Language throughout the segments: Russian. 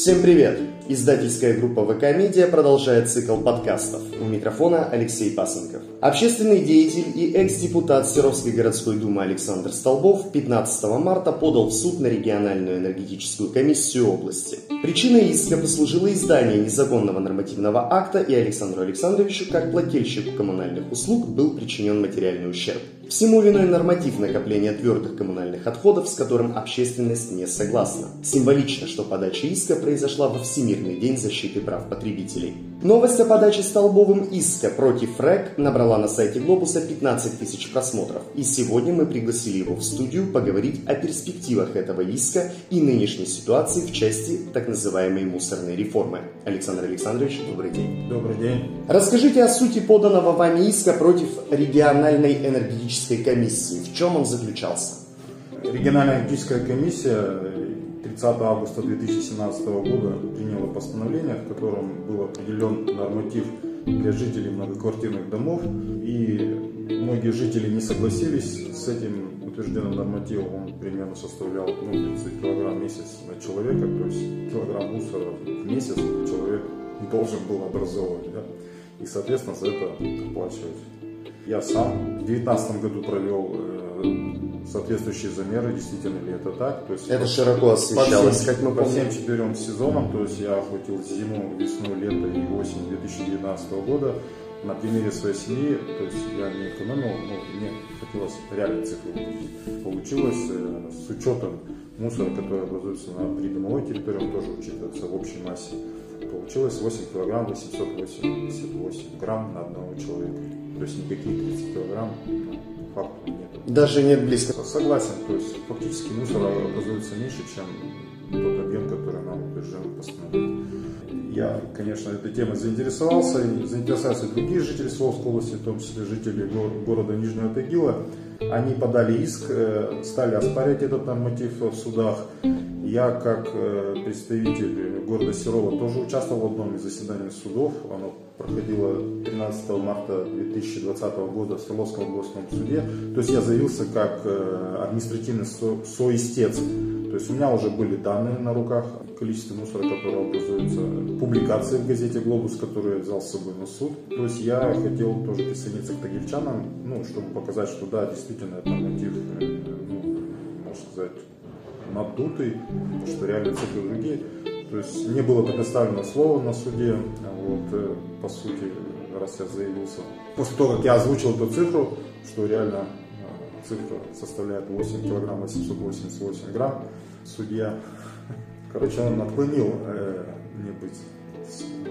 Всем привет! Издательская группа ВК Медиа продолжает цикл подкастов. У микрофона Алексей Пасынков. Общественный деятель и экс-депутат Серовской городской думы Александр Столбов 15 марта подал в суд на региональную энергетическую комиссию области. Причиной иска послужило издание незаконного нормативного акта и Александру Александровичу как плательщику коммунальных услуг был причинен материальный ущерб. Всему виной норматив накопления твердых коммунальных отходов, с которым общественность не согласна. Символично, что подача иска произошла во Всемирный день защиты прав потребителей. Новость о подаче Столбовым иска против РЭК набрала на сайте Глобуса 15 тысяч просмотров. И сегодня мы пригласили его в студию поговорить о перспективах этого иска и нынешней ситуации в части так называемой мусорной реформы. Александр Александрович, добрый день. Добрый день. Расскажите о сути поданного вами иска против региональной энергетической комиссии. В чем он заключался? Региональная энергетическая комиссия 30 августа 2017 года приняла постановление, в котором был определен норматив для жителей многоквартирных домов. И многие жители не согласились с этим утвержденным нормативом. Он примерно составлял ну, 30 килограмм в месяц на человека, то есть килограмм мусора в месяц человек должен был образовывать. Да? И, соответственно, за это оплачивать я сам в 2019 году провел э, соответствующие замеры, действительно ли это так. То есть это по, широко освещалось, по всем, как мы По всем четырем сезонам, то есть я охватил зиму, весну, лето и осень 2019 года на примере своей семьи, то есть я не экономил, но мне хотелось реальные цифры увидеть. Получилось э, с учетом мусора, который образуется на придомовой территории, он тоже учитывается в общей массе. Получилось 8 килограмм 888 грамм на одного человека. То есть никаких 30 килограмм по факту нет. Даже нет близко. Согласен, то есть фактически мусора образуется меньше, чем тот объем, который нам утвержден постановление. Я, конечно, этой темой заинтересовался, и заинтересовались другие жители Свердловской области, в том числе жители города Нижнего Тагила. Они подали иск, э, стали оспаривать этот норматив в судах. Я, как э, представитель города Серова, тоже участвовал в одном из заседаний судов. Оно проходило 13 марта 2020 года в Свердловском областном суде. То есть я заявился как э, административный со соистец. То есть у меня уже были данные на руках, количество мусора, которое образуется, публикации в газете «Глобус», которую я взял с собой на суд. То есть я хотел тоже присоединиться к тагильчанам, ну, чтобы показать, что да, действительно, это мотив, э, ну, можно сказать, надутый, что реально цифры другие. То есть не было предоставлено слово на суде, вот, э, по сути, раз я заявился. После того, как я озвучил эту цифру, что реально э, цифра составляет 8 килограмм 888 грамм, судья, короче, он отклонил э, мне быть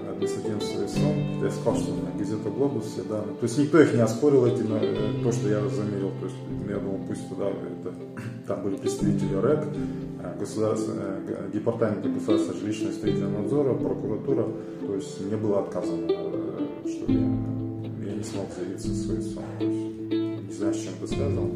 административным союзом. Я сказал, что на газета «Глобус» все данные. То есть никто их не оспорил, эти, э, то, что я замерил. То есть я думал, пусть туда, это, там были представители РЭК, э, э, департамента государственного жилищного строительного надзора, прокуратура. То есть мне было отказано, что я, я не смог заявиться союзом. Не знаю, с чем это связано.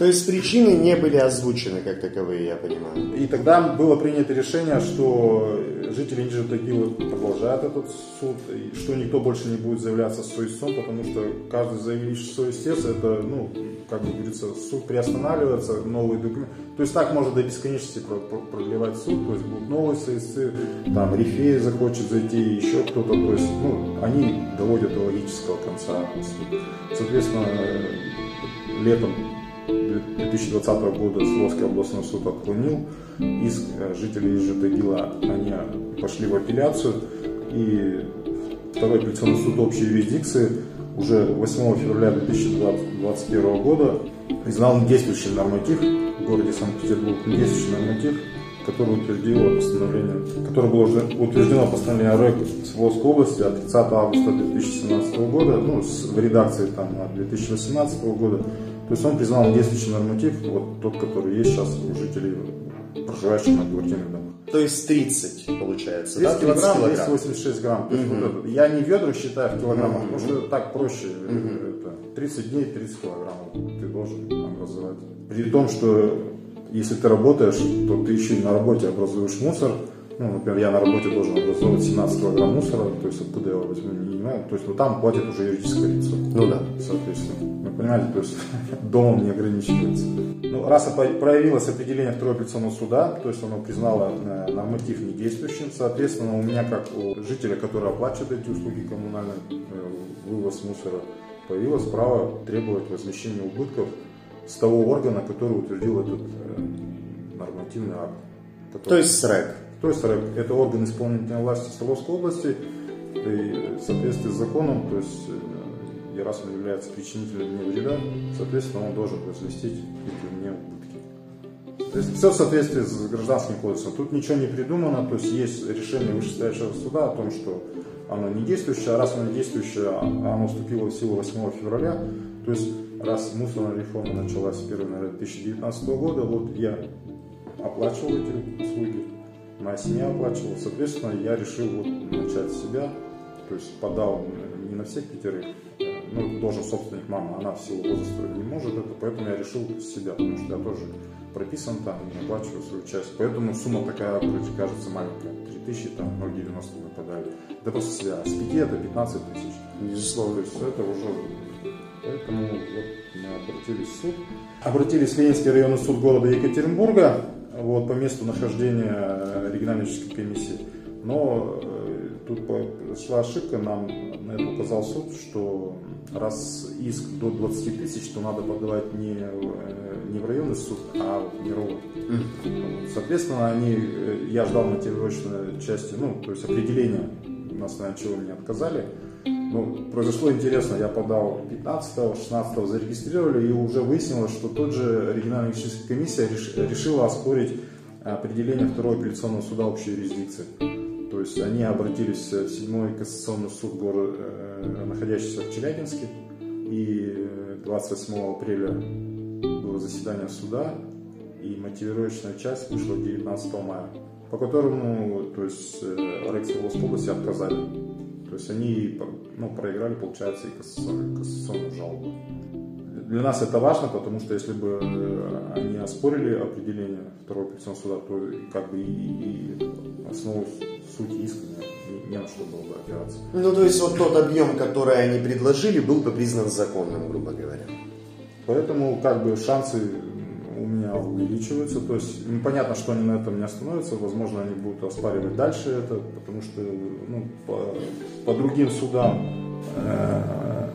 То есть причины не были озвучены как таковые, я понимаю. И тогда было принято решение, что жители Нижнего Тагила продолжают этот суд, и что никто больше не будет заявляться с соистом, потому что каждый заявивший соистец, это, ну, как бы говорится, суд приостанавливается, новые документы. То есть так можно до бесконечности продлевать суд, то есть будут новые соисты, там Рифей захочет зайти, еще кто-то, то есть, ну, они доводят до логического конца. Соответственно, летом 2020 года Свердловский областной суд отклонил иск жителей Житагила. Они пошли в апелляцию. И второй апелляционный суд общей юрисдикции уже 8 февраля 2021 года признал недействующий норматив в городе Санкт-Петербург, недействующий норматив, который утвердило постановление, которое было уже утверждено постановление РЭК Свердловской области от 30 августа 2017 года, ну, в редакции там 2018 года, то есть он признал действующий норматив, вот тот, который есть сейчас у жителей, проживающих на квартирных домах. То есть 30 получается, 30 да? 30 килограмм, килограмм. 286 грамм. То есть угу. вот это, я не ведра считаю в килограммах, угу. потому что так проще. Угу. Это 30 дней, 30 килограммов ты должен образовать. При том, что если ты работаешь, то ты еще и на работе образуешь мусор, ну, например, я на работе должен образовывать 17 килограмм мусора, то есть откуда я его возьму, не понимаю, то есть, ну, там платит уже юридическое лицо. Ну да. Соответственно, вы понимаете, то есть домом не ограничивается. Ну, раз проявилось определение второго апелляционного суда, то есть оно признало э, норматив недействующим, соответственно, у меня, как у жителя, который оплачивает эти услуги коммунальные, э, вывоз мусора, появилось право требовать возмещения убытков с того органа, который утвердил этот э, нормативный акт. Который... То есть СРЭК. То есть это орган исполнительной власти Свердловской области, и в соответствии с законом, то есть и раз он является причинителем мне вреда, соответственно, он должен возместить мне убытки. То есть все в соответствии с гражданским кодексом. Тут ничего не придумано, то есть есть решение вышестоящего суда о том, что оно не действующее, а раз оно не действующее, а оно вступило в силу 8 февраля, то есть раз мусорная реформа началась с 1 января 2019 года, вот я оплачивал эти услуги, моя семья оплачивала, соответственно, я решил вот начать с себя, то есть подал не на всех пятерых, ну, должен собственник мама, она в силу возраста не может это, поэтому я решил с себя, потому что я тоже прописан там и оплачиваю свою часть. Поэтому сумма такая, вроде кажется, маленькая. 3000, там 0,90 мы подали. Это просто себя. С 5 это 15 тысяч. Безусловно. То есть это уже... Поэтому вот мы обратились в суд. Обратились в Ленинский районный суд города Екатеринбурга вот, по месту нахождения региональной комиссии. Но э, тут шла ошибка, нам на это указал суд, что раз иск до 20 тысяч, то надо подавать не, э, не в районный суд, а в мировой. Соответственно, они, э, я ждал мотивировочной части, ну, то есть определения, на основании чего мне отказали. Ну, произошло интересно, я подал 15 16 зарегистрировали, и уже выяснилось, что тот же региональная юридическая комиссия решила оспорить определение второго апелляционного суда общей юрисдикции. То есть они обратились в седьмой кассационный суд, город, э, находящийся в Челябинске, и 28 апреля было заседание суда, и мотивировочная часть вышла 19 мая, по которому то есть, э, Рекс области отказали. То есть они ну, проиграли, получается, и кассационную, жалобу. Для нас это важно, потому что если бы э, они оспорили определение второго апелляционного суда, то как бы и, и основу сути иска не, не на что было бы опираться. Ну, то есть вот тот объем, который они предложили, был бы признан законным, грубо говоря. Поэтому как бы шансы у меня увеличиваются. То есть ну, понятно, что они на этом не остановятся. Возможно, они будут оспаривать дальше это, потому что ну, по, по другим судам э,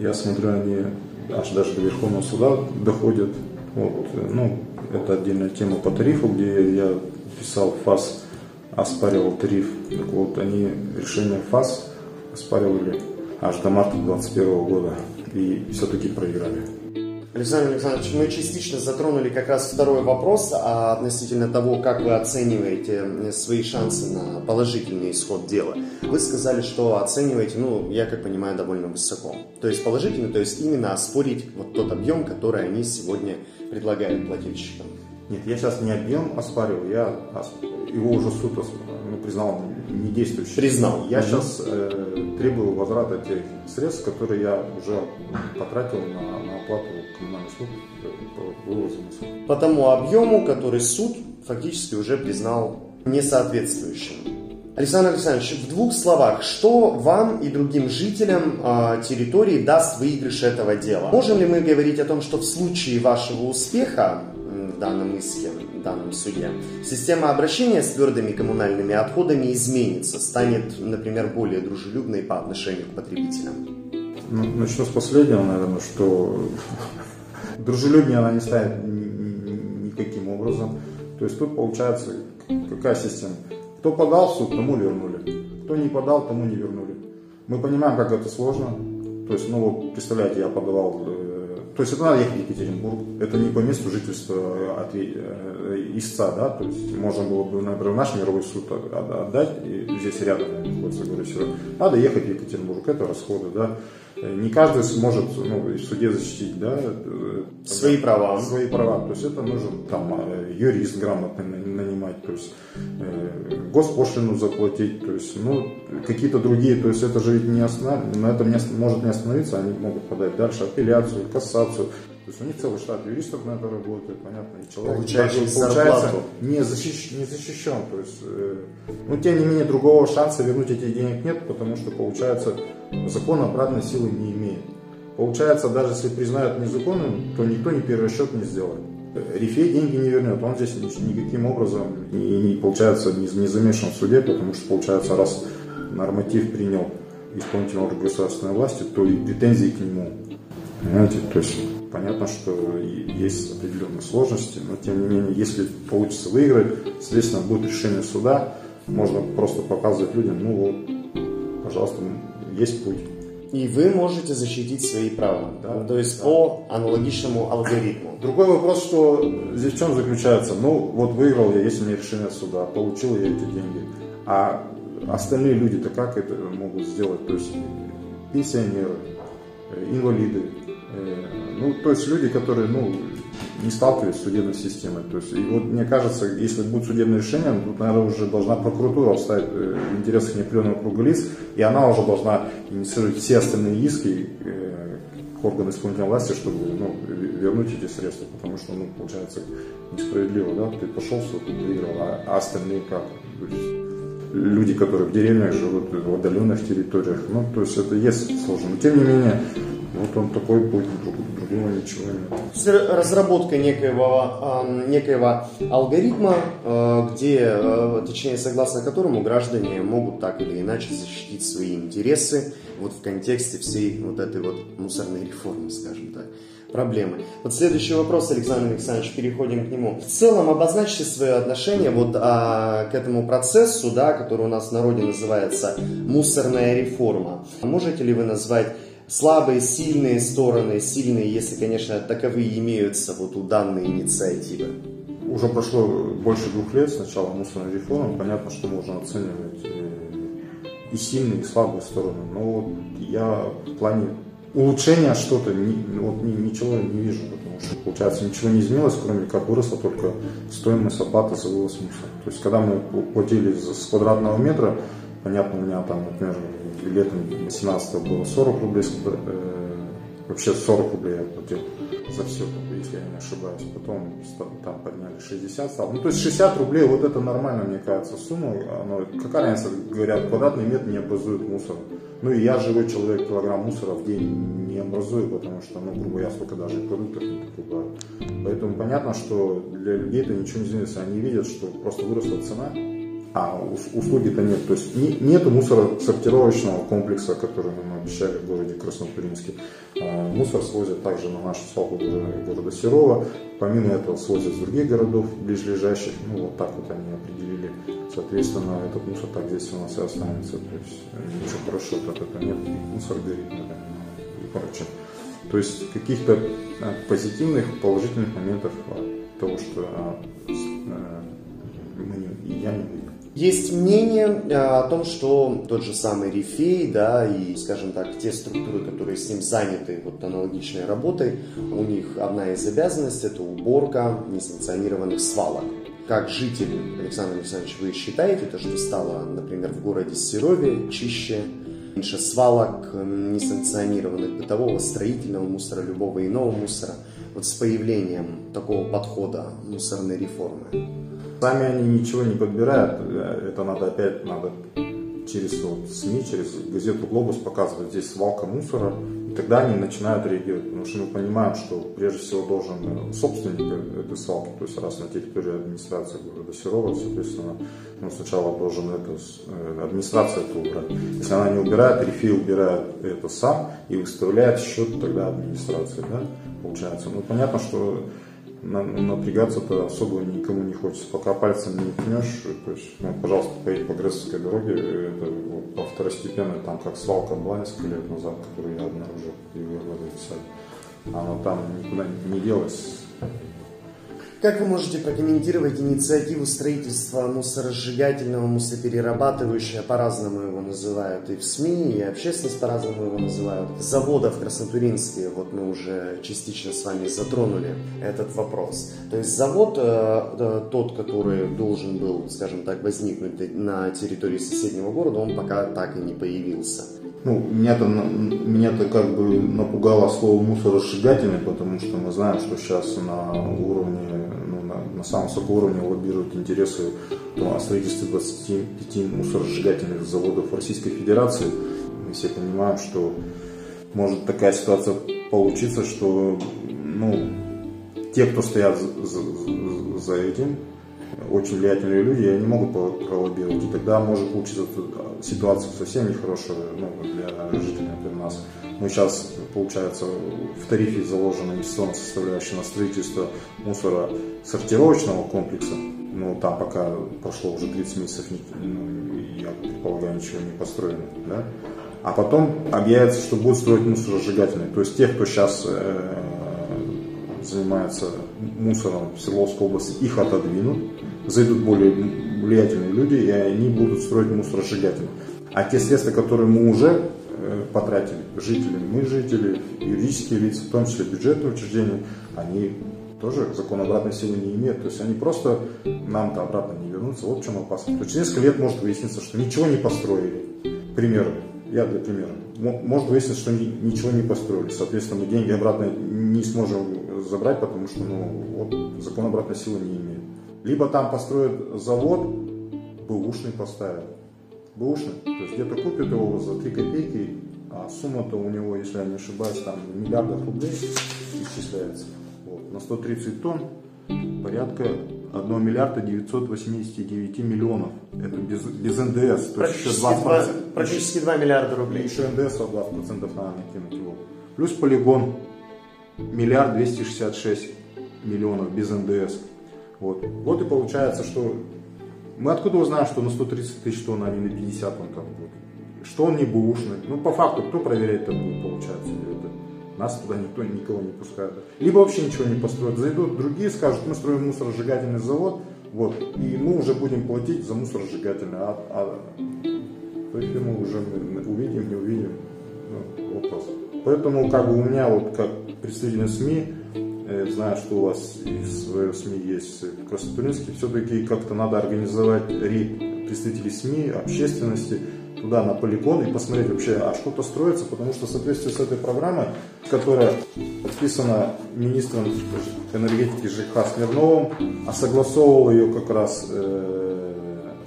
я смотрю, они аж даже до Верховного суда доходят. Вот, ну, это отдельная тема по тарифу, где я писал ФАС, оспаривал тариф. Так вот, они решение ФАС оспаривали аж до марта 2021 года и все-таки проиграли. Александр Александрович, мы частично затронули как раз второй вопрос а относительно того, как вы оцениваете свои шансы на положительный исход дела. Вы сказали, что оцениваете, ну, я как понимаю, довольно высоко. То есть положительно, то есть именно оспорить вот тот объем, который они сегодня предлагают плательщикам. Нет, я сейчас не объем оспариваю, я его уже суд ну, признал недействующим. Признал. Я угу. сейчас э, требую возврата тех средств, которые я уже потратил на, на оплату коммунальных услуг по вывозу По тому объему, который суд фактически уже признал несоответствующим. Александр Александрович, в двух словах, что вам и другим жителям э, территории даст выигрыш этого дела? Можем ли мы говорить о том, что в случае вашего успеха в данном иске, данном суде, система обращения с твердыми коммунальными отходами изменится, станет, например, более дружелюбной по отношению к потребителям? Ну, начну с последнего, наверное, что дружелюбнее она не станет никаким образом. То есть тут получается какая система? Кто подал в суд, тому вернули. Кто не подал, тому не вернули. Мы понимаем, как это сложно. То есть, ну вот, представляете, я подавал э, то есть это надо ехать в Екатеринбург, это не по месту жительства от э, истца, да, то есть можно было бы, например, наш мировой суд отдать, и здесь рядом находится город Север. Надо ехать в Екатеринбург, это расходы, да. Не каждый сможет ну, в суде защитить да, э, свои права. Свои права. То есть это нужен там э, юрист грамотный нанимать, то есть э, госпошлину заплатить, то есть ну, какие-то другие, то есть это же ведь не основ... на этом не, может не остановиться, они могут подать дальше апелляцию, кассацию. То есть у них целый штат юристов на это работает, понятно, и человек Получающий получается не, защищ, не защищен. То есть, э, ну, тем не менее, другого шанса вернуть эти денег нет, потому что, получается, закон обратной силы не имеет. Получается, даже если признают незаконным, то никто ни первый счет не сделает. Рифей деньги не вернет, он здесь никаким образом не, не получается не, не замешан в суде, потому что получается, раз норматив принял исполнительный орган государственной власти, то и претензии к нему. Понимаете, то есть понятно, что есть определенные сложности, но тем не менее, если получится выиграть, соответственно, будет решение суда, можно просто показывать людям, ну вот, пожалуйста, есть путь. И вы можете защитить свои права. Да, то есть да. по аналогичному алгоритму. Другой вопрос, что здесь в чем заключается? Ну, вот выиграл я, есть у меня решение суда, получил я эти деньги. А остальные люди-то как это могут сделать? То есть пенсионеры, инвалиды, ну, то есть люди, которые, ну, не сталкивались с судебной системой. То есть, и вот мне кажется, если будет судебное решение, ну, тут, наверное, уже должна прокуратура встать э, в интересах неопределенного круга лиц, и она уже должна инициировать все остальные иски э, к органам исполнительной власти, чтобы ну, вернуть эти средства, потому что, ну, получается, несправедливо, да, ты пошел суд, выиграл, а, а остальные как? Люди, которые в деревнях живут, в отдаленных территориях, ну, то есть это есть сложно. Но тем не менее, вот он такой путь, другого ничего нет. Разработка некоего, некоего алгоритма, а, где, а, точнее, согласно которому граждане могут так или иначе защитить свои интересы вот в контексте всей вот этой вот мусорной реформы, скажем так проблемы. Вот следующий вопрос, Александр Александрович, переходим к нему. В целом обозначьте свое отношение вот а, к этому процессу, да, который у нас в народе называется мусорная реформа. Можете ли вы назвать слабые, сильные стороны, сильные, если, конечно, таковые имеются вот у данной инициативы? Уже прошло больше двух лет с начала мусорной реформы. Понятно, что можно оценивать и сильные, и слабые стороны. Но вот я в плане улучшения что-то вот, ничего не вижу, потому что, получается, ничего не изменилось, кроме как выросла только стоимость оплаты за вывоз мусора. То есть, когда мы платили с квадратного метра, понятно, у меня там, например, летом 17 было 40 рублей, э, вообще 40 рублей я платил за все, если я не ошибаюсь. Потом там подняли 60 стало. Ну, то есть 60 рублей, вот это нормально, мне кажется, сумма. Оно, какая разница, говорят, квадратный метр не образует мусор. Ну и я живой человек, килограмм мусора в день не образую, потому что, ну, грубо я столько даже продуктов не покупаю. Поэтому понятно, что для людей это ничего не изменится. Они видят, что просто выросла цена, а услуги-то нет. То есть не, нету мусоросортировочного комплекса, который нам обещали в городе Краснотуринске. А, мусор свозят также на нашу свалку города Серова. Помимо этого свозят с других городов ближайших. Ну вот так вот они определили. Соответственно, этот мусор так здесь у нас и останется. То есть э, ничего хорошего от этого нет. мусор горит, и прочее. То есть каких-то э, позитивных, положительных моментов того, что э, мы не, я не. Есть мнение э, о том, что тот же самый Рифей, да, и, скажем так, те структуры, которые с ним заняты вот аналогичной работой, у них одна из обязанностей – это уборка несанкционированных свалок. Как житель, Александр Александрович, вы считаете, то, что стало, например, в городе Серове чище, меньше свалок несанкционированных бытового, строительного мусора, любого иного мусора, вот с появлением такого подхода мусорной реформы? Сами они ничего не подбирают, это надо опять, надо через вот, СМИ, через газету «Глобус» показывать здесь свалка мусора, и тогда они начинают реагировать, потому что мы понимаем, что прежде всего должен э, собственник этой свалки, то есть раз на территории администрации города Серова, соответственно, ну, сначала должен это, э, администрация это убрать. Если она не убирает, Рифи убирает это сам и выставляет счет тогда администрации, да, получается. Ну, понятно, что напрягаться-то особо никому не хочется. Пока пальцем не пнешь, то есть, ну, пожалуйста, поедь по Грецовской дороге, это вот, по второстепенной, там как свалка была несколько лет назад, которую я обнаружил и вырвали Она там никуда не делась. Как вы можете прокомментировать инициативу строительства мусоросжигательного, мусоперерабатывающего, по-разному его называют и в СМИ, и общественность по-разному его называют, завода в Краснотуринске, вот мы уже частично с вами затронули этот вопрос. То есть завод, э, э, тот, который должен был, скажем так, возникнуть на территории соседнего города, он пока так и не появился. Ну, меня-то, меня-то как бы напугало слово мусоросжигательный, потому что мы знаем, что сейчас на уровне, на, самом высоком уровне лоббируют интересы ну, о строительстве 25 мусоросжигательных заводов Российской Федерации. Мы все понимаем, что может такая ситуация получиться, что ну, те, кто стоят за, за, за этим, очень влиятельные люди, и они могут пролоббировать. И тогда может получиться ситуация совсем нехорошая ну, для жителей, например, нас. Мы сейчас, получается, в тарифе заложена инвестиционная составляющая на строительство мусора сортировочного комплекса. Но там пока прошло уже 30 месяцев, ну, я предполагаю, ничего не построено. Да? А потом объявится, что будут строить мусоросжигательные. То есть тех, кто сейчас э, занимается мусором в Свердловской области, их отодвинут, зайдут более влиятельные люди, и они будут строить мусоросжигательные. А те средства, которые мы уже э, потратили, жители, мы жители, юридические лица, в том числе бюджетные учреждения, они тоже закон обратной силы не имеют. То есть они просто нам-то обратно не вернутся. Вот в чем опасность. Есть несколько лет может выясниться, что ничего не построили. К я для примера. Может выясниться, что ничего не построили. Соответственно, мы деньги обратно не сможем забрать, потому что ну, вот, закон обратной силы не имеет. Либо там построят завод, бэушный поставят. Бэушный, то есть где-то купят его за 3 копейки, а сумма-то у него, если я не ошибаюсь, там миллиардов рублей исчисляется. Вот. На 130 тонн порядка 1 миллиарда 989 миллионов. Это без, без НДС. То есть еще 20%, 2, практически 2 миллиарда рублей. Еще НДС 20% надо накинуть его. Плюс полигон миллиард 266 миллионов без НДС. Вот. вот и получается, что мы откуда узнаем, что на 130 тысяч тонн, а не на 50 он там будет? Что он не бэушный? Ну, по факту, кто проверяет это будет, получается? Это? Нас туда никто, никого не пускает. Либо вообще ничего не построят. Зайдут другие, скажут, мы строим мусоросжигательный завод, вот, и мы уже будем платить за мусоросжигательный. А, а фирму уже мы увидим, не увидим, ну, вопрос. Поэтому как бы у меня вот как представитель СМИ Э, знаю, что у вас и свое СМИ есть в Краснотуринске, все-таки как-то надо организовать рейд представителей СМИ, общественности туда на полигон и посмотреть вообще, а что-то строится, потому что в соответствии с этой программой, которая подписана министром энергетики ЖК Смирновым, а согласовывал ее как раз э,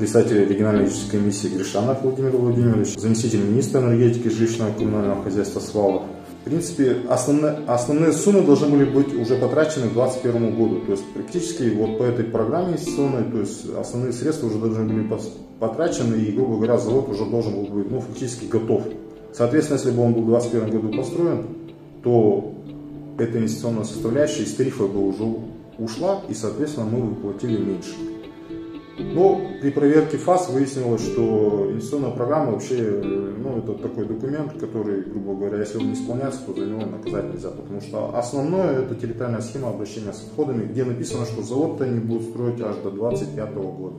председатель региональной юридической комиссии Гришанов Владимир Владимирович, заместитель министра энергетики жилищного коммунального хозяйства Свалов, в принципе, основные, основные суммы должны были быть уже потрачены к 2021 году. То есть практически вот по этой программе инвестиционной, то есть основные средства уже должны были потрачены, и, грубо говоря, завод уже должен был быть ну, фактически готов. Соответственно, если бы он был в 2021 году построен, то эта инвестиционная составляющая из тарифа бы уже ушла, и, соответственно, мы бы платили меньше. Но при проверке ФАС выяснилось, что инвестиционная программа вообще, ну, это такой документ, который, грубо говоря, если он не исполняется, то за него наказать нельзя, потому что основное это территориальная схема обращения с отходами, где написано, что завод-то они будут строить аж до 2025 года.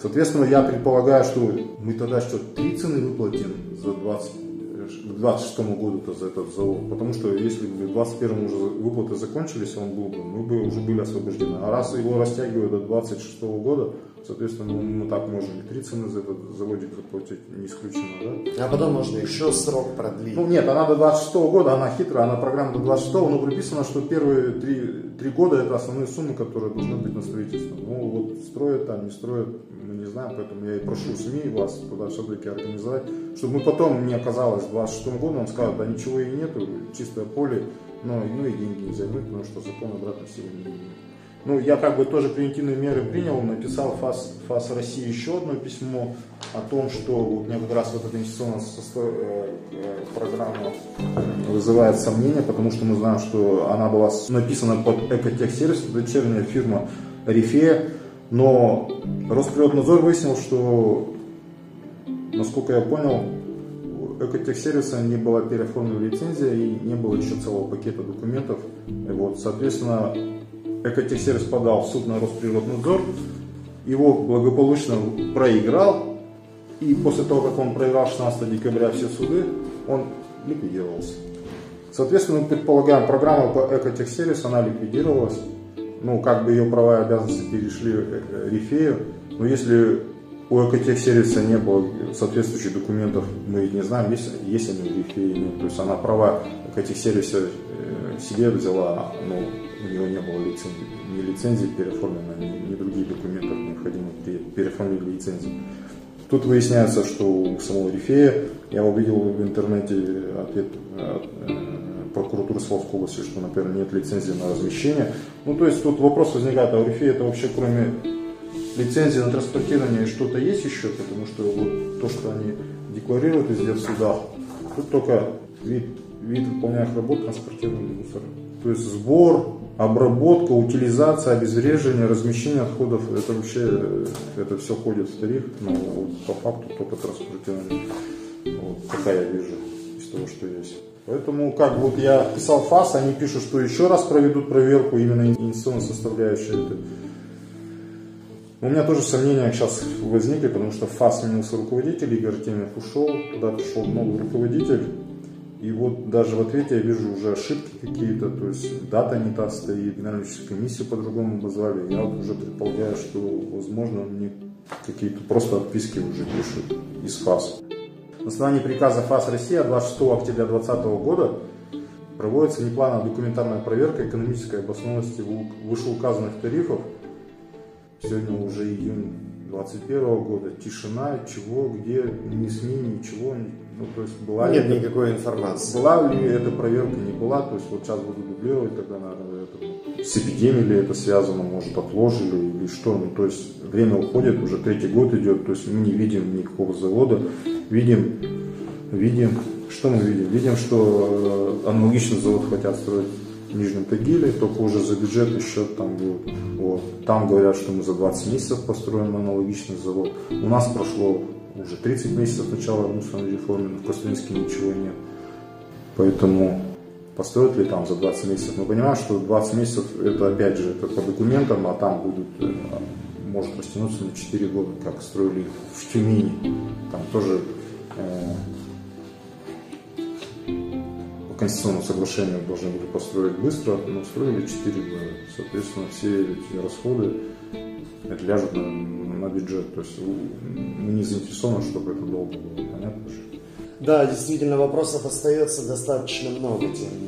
Соответственно, я предполагаю, что мы тогда что, три цены выплатим за 20, к 26 году-то за этот завод. Потому что если бы в 21 уже выплаты закончились, он был бы, мы бы уже были освобождены. А раз его растягивают до 26 года, Соответственно, мы так можем и три цены за этот заводик заплатить, не исключено, да? А потом можно еще срок продлить. Ну нет, она до 26 года, она хитрая, она программа до 26 но прописано, что первые три, три года это основные суммы, которые должны быть на строительство. Ну вот строят там, не строят, мы не знаем, поэтому я и прошу СМИ вас туда все-таки организовать, чтобы мы потом не оказалось в 26 году, нам скажут, да ничего и нету, чистое поле, но ну и деньги не займут, потому что закон обратно силы не имеет. Ну, я как бы тоже превентивные меры принял, написал ФАС, ФАС России еще одно письмо о том, что у меня как раз вот эта инвестиционная э, э, программа вызывает сомнения, потому что мы знаем, что она была написана под Экотехсервис, дочерняя фирма Рифея, но Росприроднадзор выяснил, что, насколько я понял, Экотехсервиса не была переоформлена лицензия и не было еще целого пакета документов. Вот, соответственно, Экотехсервис подал в суд на Росприроднадзор, его благополучно проиграл, и после того, как он проиграл 16 декабря все суды, он ликвидировался. Соответственно, мы предполагаем, программа по экотехсервис, она ликвидировалась. Ну, как бы ее права и обязанности перешли э, Рифею. Но если у экотехсервиса не было соответствующих документов, мы ведь не знаем, есть, есть они Рифея или нет. То есть она права экотехсервиса э, себе взяла, но у него не было лицензии, ни лицензии переоформлено, ни, ни других документов необходимых при переоформлении лицензии. Тут выясняется, что у самого Рифея, я увидел в интернете ответ от э, прокуратуры Славской области, что, например, нет лицензии на размещение. Ну, то есть тут вопрос возникает, а у Рифея это вообще кроме лицензии на транспортирование что-то есть еще, потому что вот то, что они декларируют везде в судах, тут только вид, вид выполняемых работ транспортирования мусора. То есть сбор, обработка, утилизация, обезвреживание, размещение отходов, это вообще, это все ходит в тариф, но по факту только транспортирование. Вот, пока я вижу из того, что есть. Поэтому, как вот я писал ФАС, они пишут, что еще раз проведут проверку именно инвестиционной составляющей. Это. У меня тоже сомнения сейчас возникли, потому что ФАС сменился руководитель, Игорь Темев ушел, туда пришел новый руководитель. И вот даже в ответе я вижу уже ошибки какие-то, то есть дата не та стоит, генеральную комиссию по-другому обозвали. Я вот уже предполагаю, что, возможно, мне какие-то просто отписки уже пишут из ФАС. На основании приказа ФАС России от 26 октября 2020 года проводится неплановая документарная проверка экономической обоснованности вышеуказанных тарифов. Сегодня уже июнь 2021 года. Тишина, чего, где, ни СМИ, ничего. Ну, то есть была Нет ли никакой информации. Была ли эта проверка, не была. То есть вот сейчас буду дублировать, тогда, наверное, это, с эпидемией ли это связано, может, отложили или что. Ну, то есть время уходит, уже третий год идет, то есть мы не видим никакого завода видим, видим, что мы видим? Видим, что э, аналогичный завод хотят строить в Нижнем Тагиле, только уже за бюджет еще там будет. Вот. Там говорят, что мы за 20 месяцев построим аналогичный завод. У нас прошло уже 30 месяцев начала мусорной реформы, в Костроминске ничего нет. Поэтому построят ли там за 20 месяцев? Мы понимаем, что 20 месяцев это опять же это по документам, а там будут э, может растянуться на 4 года, как строили в Тюмени. Там тоже э, по конституционному соглашению должны были построить быстро, но строили 4 года. Соответственно, все эти расходы это ляжут на, на бюджет. То есть мы не заинтересованы, чтобы это долго было. Понятно? Да, действительно, вопросов остается достаточно много, тем не.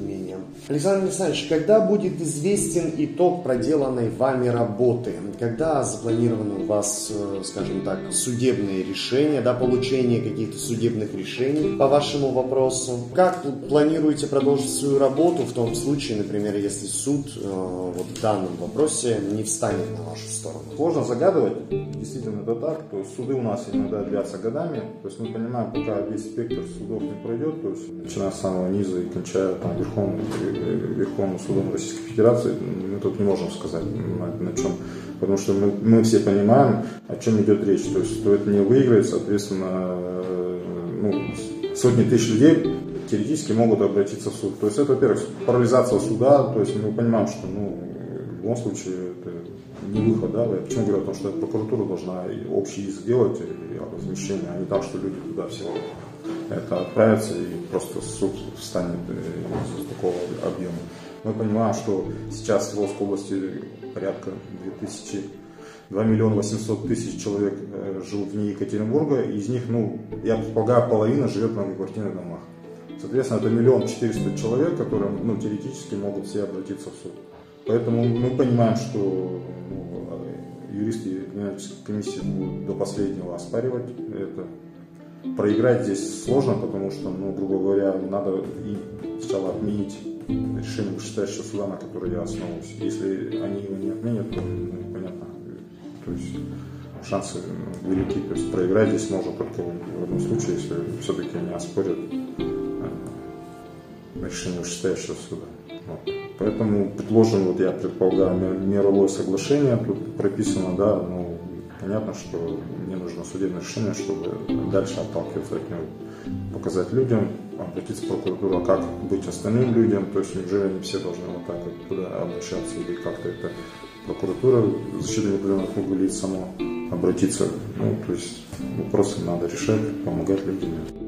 Александр Александрович, когда будет известен итог проделанной вами работы? Когда запланированы у вас, э, скажем так, судебные решения, да, получение каких-то судебных решений по вашему вопросу? Как планируете продолжить свою работу в том случае, например, если суд э, вот в данном вопросе не встанет на вашу сторону? Сложно загадывать, действительно это так. То есть суды у нас иногда длятся годами. То есть мы понимаем, пока весь спектр судов не пройдет, то есть начиная с самого низа и кончая там верховным Верховным судом Российской Федерации, мы тут не можем сказать на, на чем. Потому что мы, мы все понимаем, о чем идет речь. То есть, кто это не выиграет, соответственно, э, ну, сотни тысяч людей теоретически могут обратиться в суд. То есть это, во-первых, парализация суда, то есть мы понимаем, что ну, в любом случае это не выход, да, я почему говорю о том, что прокуратура должна общий иск делать и размещение, а не так, что люди туда все это отправится и просто суд встанет э, из такого объема. Мы понимаем, что сейчас в Свердловской области порядка 2000 2 миллиона 800 тысяч человек э, живут вне Екатеринбурга, и из них, ну, я предполагаю, половина живет в многоквартирных домах. Соответственно, это миллион четыреста человек, которые, ну, теоретически могут все обратиться в суд. Поэтому мы понимаем, что ну, юристы Генеральной комиссии будут до последнего оспаривать это проиграть здесь сложно, потому что, ну, грубо говоря, надо и сначала отменить решение вышестоящего суда, на которое я основываюсь. Если они его не отменят, то, ну, понятно, то есть шансы велики. То есть проиграть здесь можно только в одном случае, если все-таки они оспорят э, решение вышестоящего суда. Вот. Поэтому предложим, вот я предполагаю, мировое соглашение, тут прописано, да, ну, понятно, что мне нужно судебное решение, чтобы дальше отталкиваться от него. Показать людям, обратиться в прокуратуру, а как быть остальным людям, то есть неужели они все должны вот так вот туда обращаться или как-то это прокуратура защиты неопределенных лиц само обратиться. Ну, то есть вопросы надо решать, помогать людям.